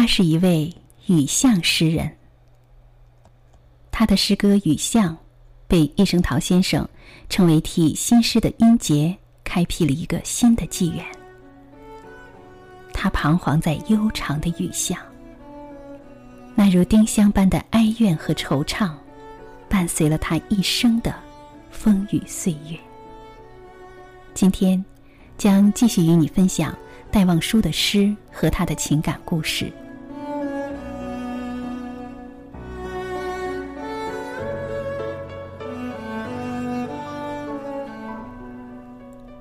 他是一位雨巷诗人。他的诗歌《雨巷》被叶圣陶先生称为替新诗的音节开辟了一个新的纪元。他彷徨在悠长的雨巷，那如丁香般的哀怨和惆怅，伴随了他一生的风雨岁月。今天，将继续与你分享戴望舒的诗和他的情感故事。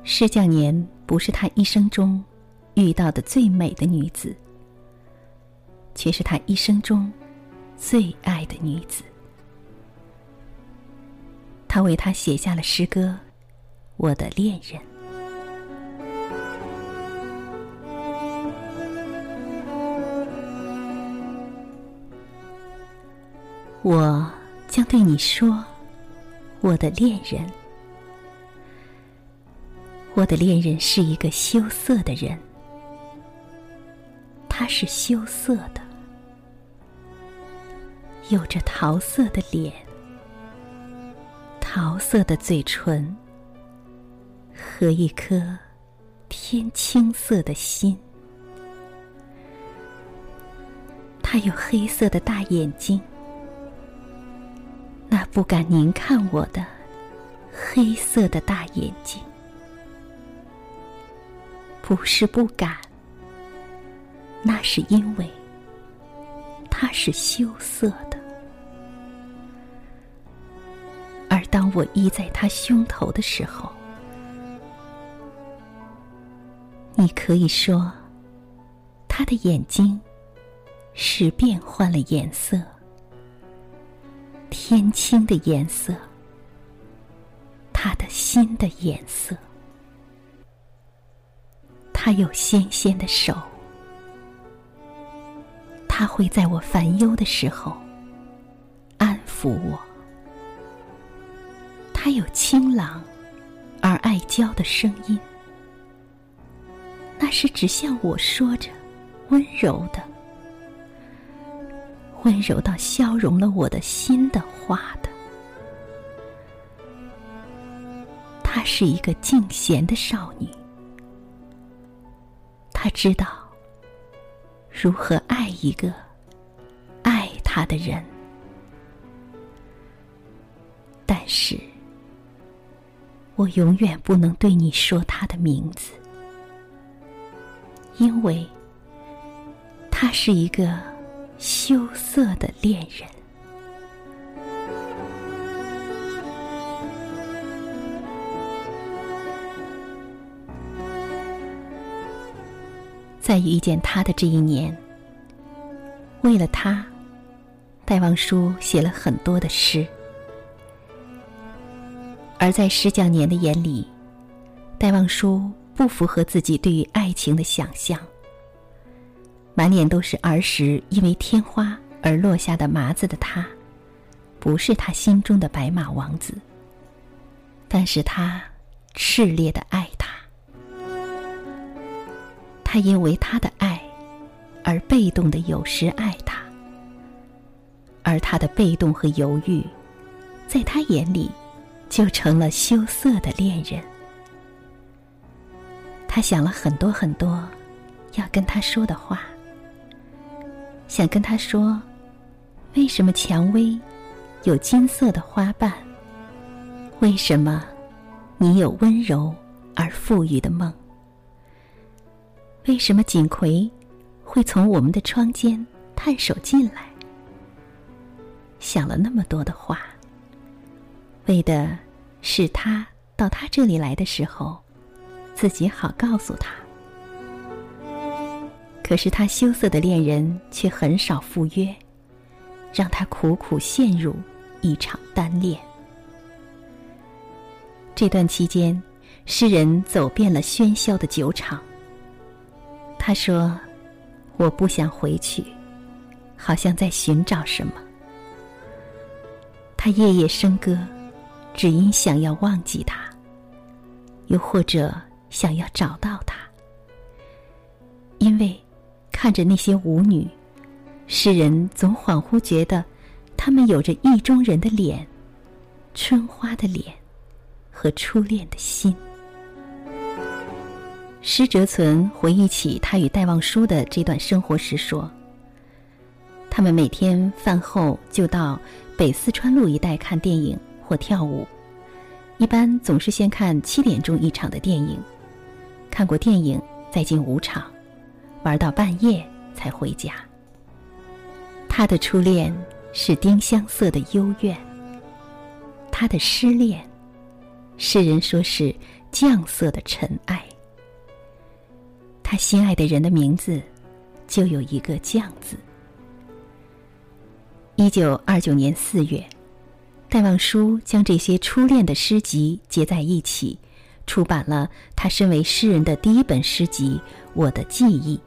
施教年不是他一生中遇到的最美的女子，却是他一生中最爱的女子。他为她写下了诗歌《我的恋人》。我将对你说，我的恋人。我的恋人是一个羞涩的人，他是羞涩的，有着桃色的脸，桃色的嘴唇，和一颗天青色的心。他有黑色的大眼睛。那不敢凝看我的黑色的大眼睛，不是不敢，那是因为它是羞涩的。而当我依在他胸头的时候，你可以说，他的眼睛是变换了颜色。天青的颜色，他的心的颜色，他有纤纤的手，他会在我烦忧的时候安抚我。他有清朗而爱娇的声音，那是只向我说着温柔的。温柔到消融了我的心的话的，她是一个静闲的少女，她知道如何爱一个爱他的人，但是我永远不能对你说他的名字，因为他是一个。羞涩的恋人，在遇见他的这一年，为了他，戴望舒写了很多的诗。而在施匠年的眼里，戴望舒不符合自己对于爱情的想象。满脸都是儿时因为天花而落下的麻子的他，不是他心中的白马王子。但是他炽烈的爱他，因为他的爱而被动的有时爱他，而他的被动和犹豫，在他眼里就成了羞涩的恋人。他想了很多很多要跟他说的话。想跟他说，为什么蔷薇有金色的花瓣？为什么你有温柔而富裕的梦？为什么锦葵会从我们的窗间探手进来？想了那么多的话，为的是他到他这里来的时候，自己好告诉他。可是他羞涩的恋人却很少赴约，让他苦苦陷入一场单恋。这段期间，诗人走遍了喧嚣的酒场。他说：“我不想回去，好像在寻找什么。”他夜夜笙歌，只因想要忘记他，又或者想要找到他，因为。看着那些舞女诗人总恍惚觉得，他们有着意中人的脸，春花的脸，和初恋的心。施哲存回忆起他与戴望舒的这段生活时说：“他们每天饭后就到北四川路一带看电影或跳舞，一般总是先看七点钟一场的电影，看过电影再进舞场，玩到半夜才回家。他的初恋是丁香色的幽怨，他的失恋，世人说是绛色的尘埃。”他心爱的人的名字，就有一个“绛”字。一九二九年四月，戴望舒将这些初恋的诗集结在一起，出版了他身为诗人的第一本诗集《我的记忆》。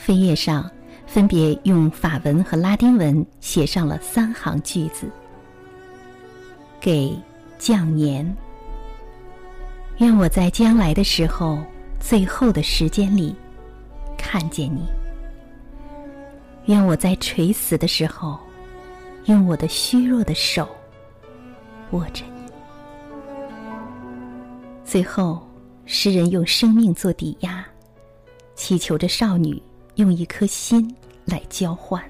扉页上分别用法文和拉丁文写上了三行句子：“给将年，愿我在将来的时候。”最后的时间里，看见你。愿我在垂死的时候，用我的虚弱的手握着你。最后，诗人用生命做抵押，祈求着少女用一颗心来交换。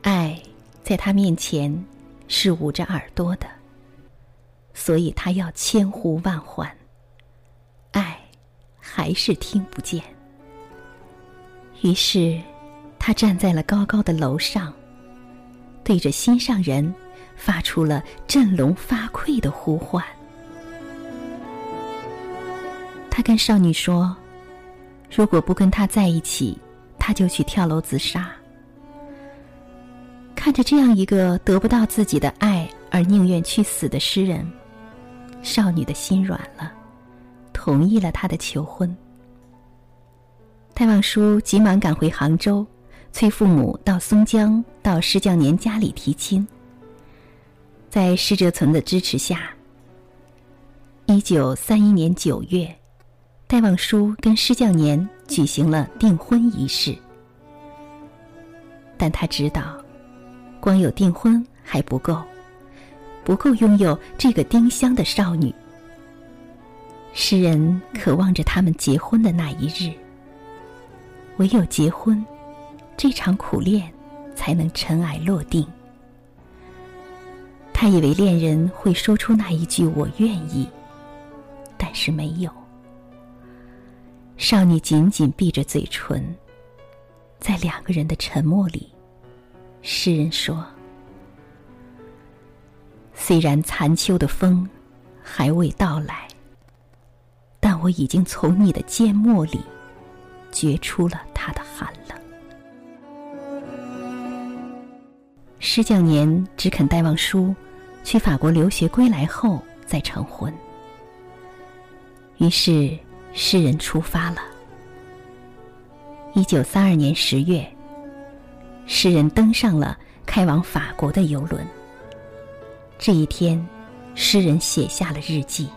爱在他面前是捂着耳朵的，所以他要千呼万唤。还是听不见。于是，他站在了高高的楼上，对着心上人发出了振聋发聩的呼唤。他跟少女说：“如果不跟他在一起，他就去跳楼自杀。”看着这样一个得不到自己的爱而宁愿去死的诗人，少女的心软了。同意了他的求婚。戴望舒急忙赶回杭州，催父母到松江到施教年家里提亲。在施哲存的支持下，一九三一年九月，戴望舒跟施教年举行了订婚仪式。但他知道，光有订婚还不够，不够拥有这个丁香的少女。诗人渴望着他们结婚的那一日。唯有结婚，这场苦恋才能尘埃落定。他以为恋人会说出那一句“我愿意”，但是没有。少女紧紧闭着嘴唇，在两个人的沉默里，诗人说：“虽然残秋的风还未到来。”我已经从你的缄默里，觉出了他的寒冷。施教年只肯戴望舒去法国留学归来后再成婚。于是诗人出发了。一九三二年十月，诗人登上了开往法国的游轮。这一天，诗人写下了日记。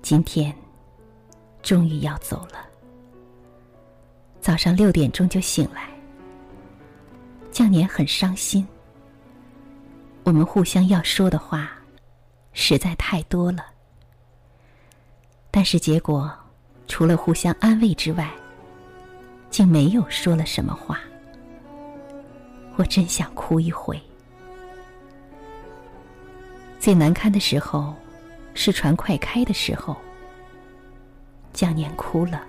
今天，终于要走了。早上六点钟就醒来，降年很伤心。我们互相要说的话，实在太多了。但是结果，除了互相安慰之外，竟没有说了什么话。我真想哭一回。最难堪的时候。是船快开的时候，江年哭了。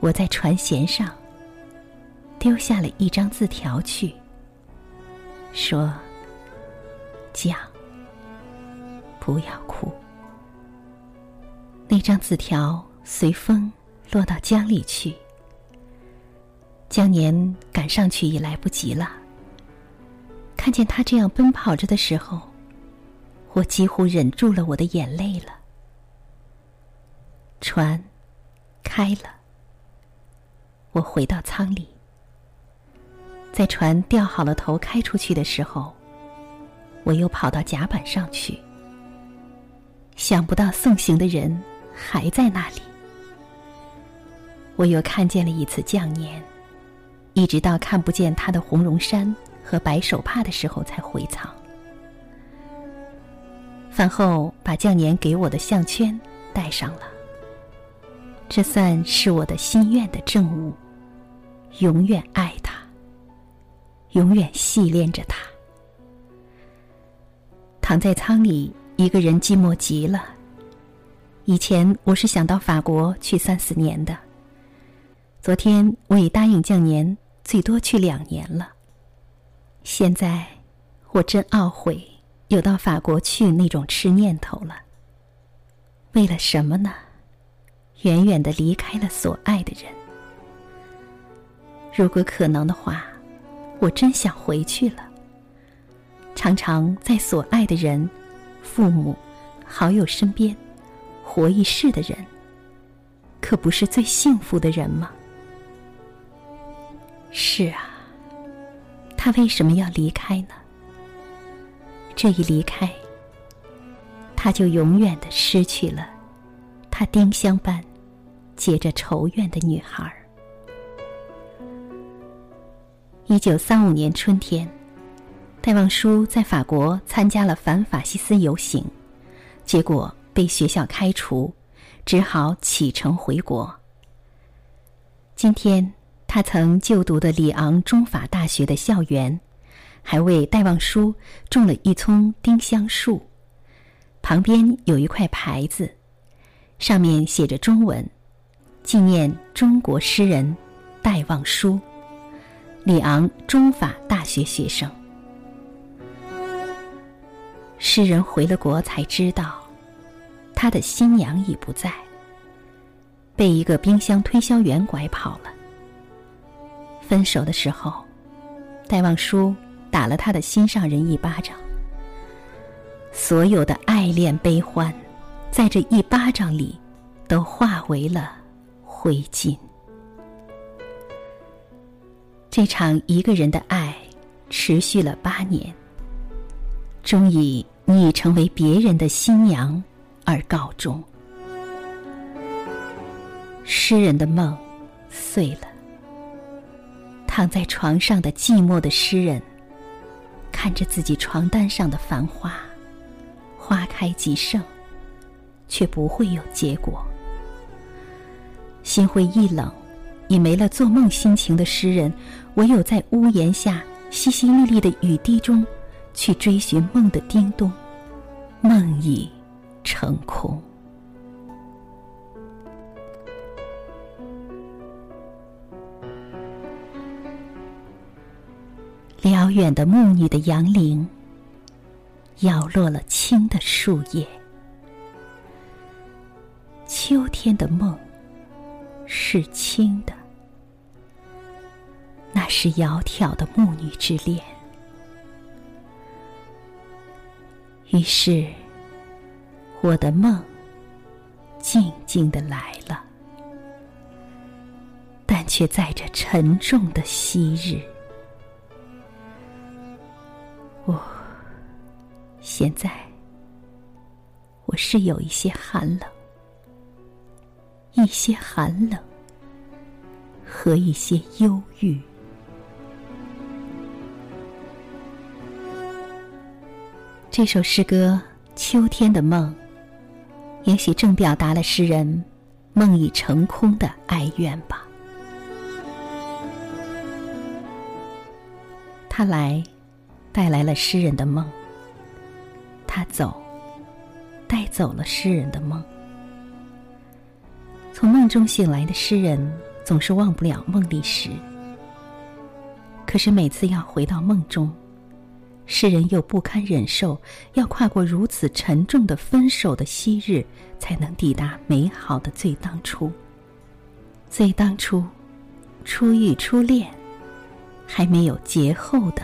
我在船舷上丢下了一张字条去，说：“江，不要哭。”那张字条随风落到江里去。江年赶上去已来不及了。看见他这样奔跑着的时候。我几乎忍住了我的眼泪了。船开了，我回到舱里，在船掉好了头开出去的时候，我又跑到甲板上去。想不到送行的人还在那里。我又看见了一次降年，一直到看不见他的红绒衫和白手帕的时候才回舱。饭后把降年给我的项圈戴上了，这算是我的心愿的证物。永远爱他，永远系恋着他。躺在舱里，一个人寂寞极了。以前我是想到法国去三四年的，昨天我已答应降年，最多去两年了。现在我真懊悔有到法国去那种痴念头了。为了什么呢？远远的离开了所爱的人。如果可能的话，我真想回去了。常常在所爱的人、父母、好友身边活一世的人，可不是最幸福的人吗？是啊，他为什么要离开呢？这一离开，他就永远的失去了他丁香般结着仇怨的女孩儿。一九三五年春天，戴望舒在法国参加了反法西斯游行，结果被学校开除，只好启程回国。今天，他曾就读的里昂中法大学的校园，还为戴望舒种了一丛丁香树，旁边有一块牌子，上面写着中文：“纪念中国诗人戴望舒。”里昂中法大学学生，诗人回了国才知道，他的新娘已不在，被一个冰箱推销员拐跑了。分手的时候，戴望舒打了他的心上人一巴掌，所有的爱恋悲欢，在这一巴掌里，都化为了灰烬。这场一个人的爱，持续了八年。终以你已成为别人的新娘而告终。诗人的梦碎了。躺在床上的寂寞的诗人，看着自己床单上的繁花，花开即盛，却不会有结果。心灰意冷。已没了做梦心情的诗人，唯有在屋檐下淅淅沥沥的雨滴中，去追寻梦的叮咚。梦已成空。辽远的牧女的杨铃，摇落了青的树叶。秋天的梦，是轻的。那是窈窕的牧女之恋。于是，我的梦静静的来了，但却在这沉重的昔日。我现在，我是有一些寒冷，一些寒冷和一些忧郁。这首诗歌《秋天的梦》，也许正表达了诗人梦已成空的哀怨吧。他来，带来了诗人的梦；他走，带走了诗人的梦。从梦中醒来的诗人，总是忘不了梦里时。可是每次要回到梦中。诗人又不堪忍受，要跨过如此沉重的分手的昔日，才能抵达美好的最当初。最当初，初遇初恋，还没有劫后的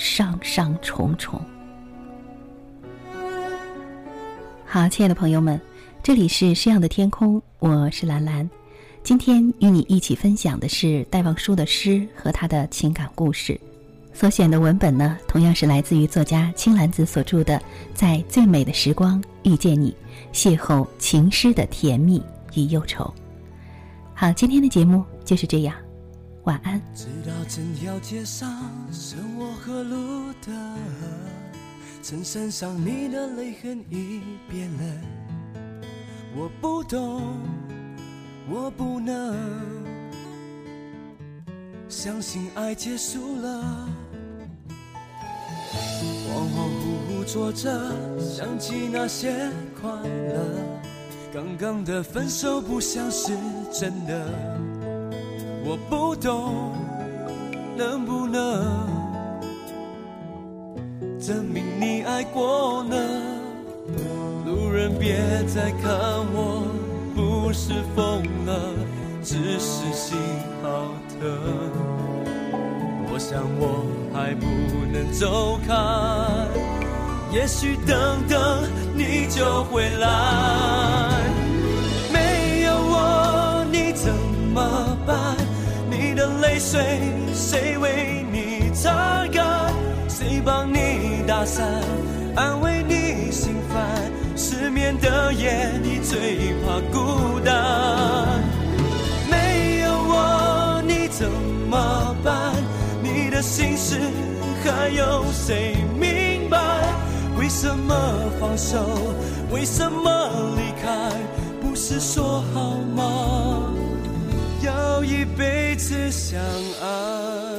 上上重重。好，亲爱的朋友们，这里是诗样的天空，我是兰兰。今天与你一起分享的是戴望舒的诗和他的情感故事。所选的文本呢，同样是来自于作家青兰子所著的《在最美的时光遇见你，邂逅情诗的甜蜜与忧愁》。好，今天的节目就是这样，晚安。直到整条街上剩我路的，衬衫上你的泪痕已变了，我不懂，我不能相信爱结束了。恍恍惚惚坐着，想起那些快乐。刚刚的分手不像是真的，我不懂，能不能证明你爱过呢？路人别再看我，不是疯了，只是心好疼。我想我还不能走开，也许等等你就回来。没有我你怎么办？你的泪水谁为打伞，安慰你心烦？失眠的夜你最怕孤单。没有我你怎么办？你的心事还有谁明白？为什么放手？为什么离开？不是说好吗？要一辈子相爱。